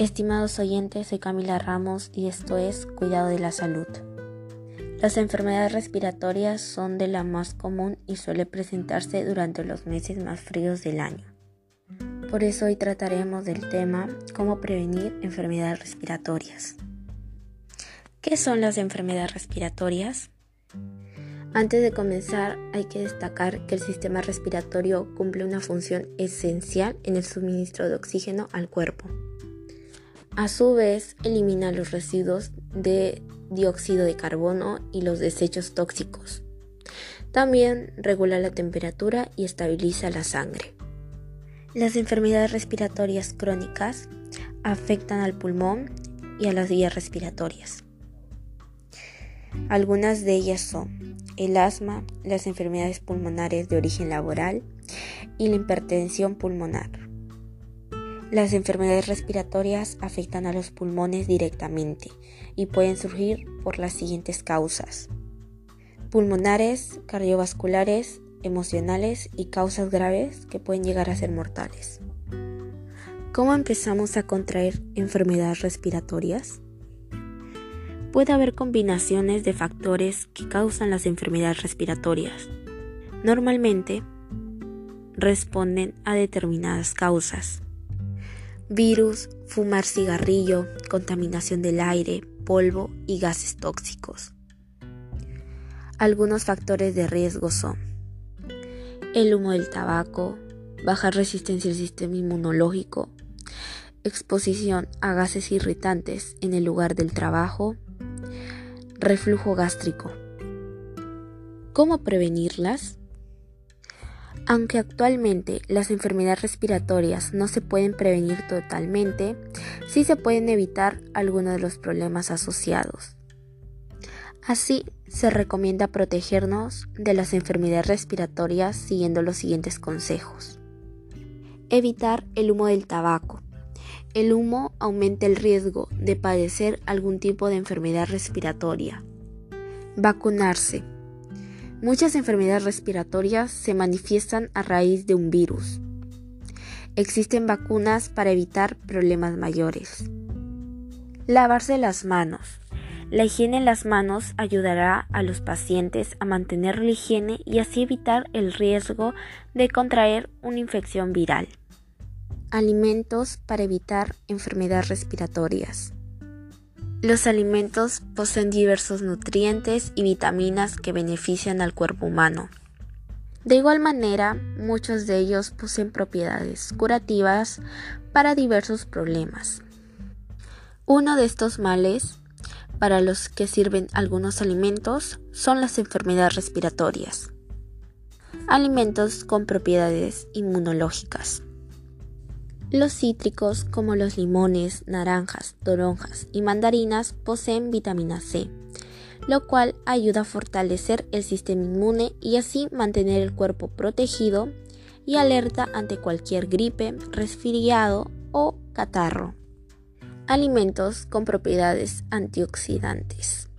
Estimados oyentes, soy Camila Ramos y esto es Cuidado de la Salud. Las enfermedades respiratorias son de la más común y suele presentarse durante los meses más fríos del año. Por eso hoy trataremos del tema cómo prevenir enfermedades respiratorias. ¿Qué son las enfermedades respiratorias? Antes de comenzar, hay que destacar que el sistema respiratorio cumple una función esencial en el suministro de oxígeno al cuerpo. A su vez, elimina los residuos de dióxido de carbono y los desechos tóxicos. También regula la temperatura y estabiliza la sangre. Las enfermedades respiratorias crónicas afectan al pulmón y a las vías respiratorias. Algunas de ellas son el asma, las enfermedades pulmonares de origen laboral y la hipertensión pulmonar. Las enfermedades respiratorias afectan a los pulmones directamente y pueden surgir por las siguientes causas. Pulmonares, cardiovasculares, emocionales y causas graves que pueden llegar a ser mortales. ¿Cómo empezamos a contraer enfermedades respiratorias? Puede haber combinaciones de factores que causan las enfermedades respiratorias. Normalmente responden a determinadas causas. Virus, fumar cigarrillo, contaminación del aire, polvo y gases tóxicos. Algunos factores de riesgo son el humo del tabaco, baja resistencia al sistema inmunológico, exposición a gases irritantes en el lugar del trabajo, reflujo gástrico. ¿Cómo prevenirlas? Aunque actualmente las enfermedades respiratorias no se pueden prevenir totalmente, sí se pueden evitar algunos de los problemas asociados. Así, se recomienda protegernos de las enfermedades respiratorias siguiendo los siguientes consejos. Evitar el humo del tabaco. El humo aumenta el riesgo de padecer algún tipo de enfermedad respiratoria. Vacunarse. Muchas enfermedades respiratorias se manifiestan a raíz de un virus. Existen vacunas para evitar problemas mayores. Lavarse las manos. La higiene en las manos ayudará a los pacientes a mantener la higiene y así evitar el riesgo de contraer una infección viral. Alimentos para evitar enfermedades respiratorias. Los alimentos poseen diversos nutrientes y vitaminas que benefician al cuerpo humano. De igual manera, muchos de ellos poseen propiedades curativas para diversos problemas. Uno de estos males para los que sirven algunos alimentos son las enfermedades respiratorias. Alimentos con propiedades inmunológicas. Los cítricos como los limones, naranjas, toronjas y mandarinas poseen vitamina C, lo cual ayuda a fortalecer el sistema inmune y así mantener el cuerpo protegido y alerta ante cualquier gripe, resfriado o catarro. Alimentos con propiedades antioxidantes.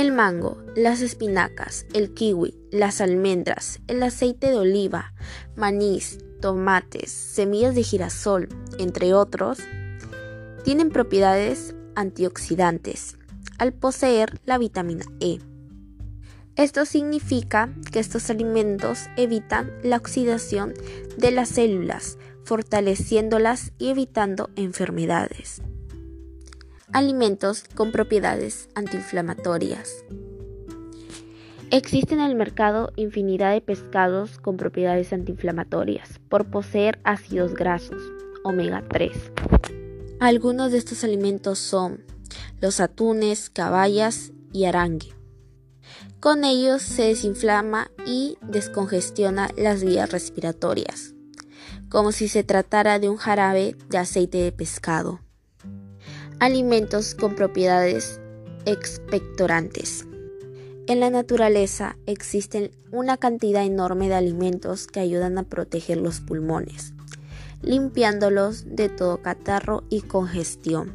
El mango, las espinacas, el kiwi, las almendras, el aceite de oliva, manís, tomates, semillas de girasol, entre otros, tienen propiedades antioxidantes al poseer la vitamina E. Esto significa que estos alimentos evitan la oxidación de las células, fortaleciéndolas y evitando enfermedades. Alimentos con propiedades antiinflamatorias. Existe en el mercado infinidad de pescados con propiedades antiinflamatorias por poseer ácidos grasos, omega 3. Algunos de estos alimentos son los atunes, caballas y arangue. Con ellos se desinflama y descongestiona las vías respiratorias, como si se tratara de un jarabe de aceite de pescado. Alimentos con propiedades expectorantes. En la naturaleza existen una cantidad enorme de alimentos que ayudan a proteger los pulmones, limpiándolos de todo catarro y congestión.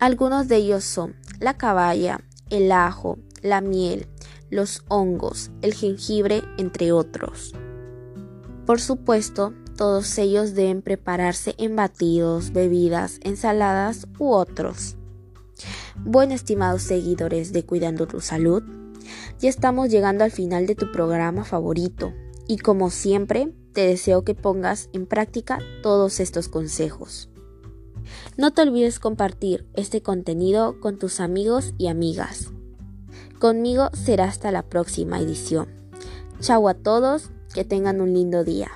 Algunos de ellos son la caballa, el ajo, la miel, los hongos, el jengibre, entre otros. Por supuesto, todos ellos deben prepararse en batidos, bebidas, ensaladas u otros. Bueno, estimados seguidores de Cuidando tu Salud, ya estamos llegando al final de tu programa favorito y como siempre te deseo que pongas en práctica todos estos consejos. No te olvides compartir este contenido con tus amigos y amigas. Conmigo será hasta la próxima edición. Chao a todos, que tengan un lindo día.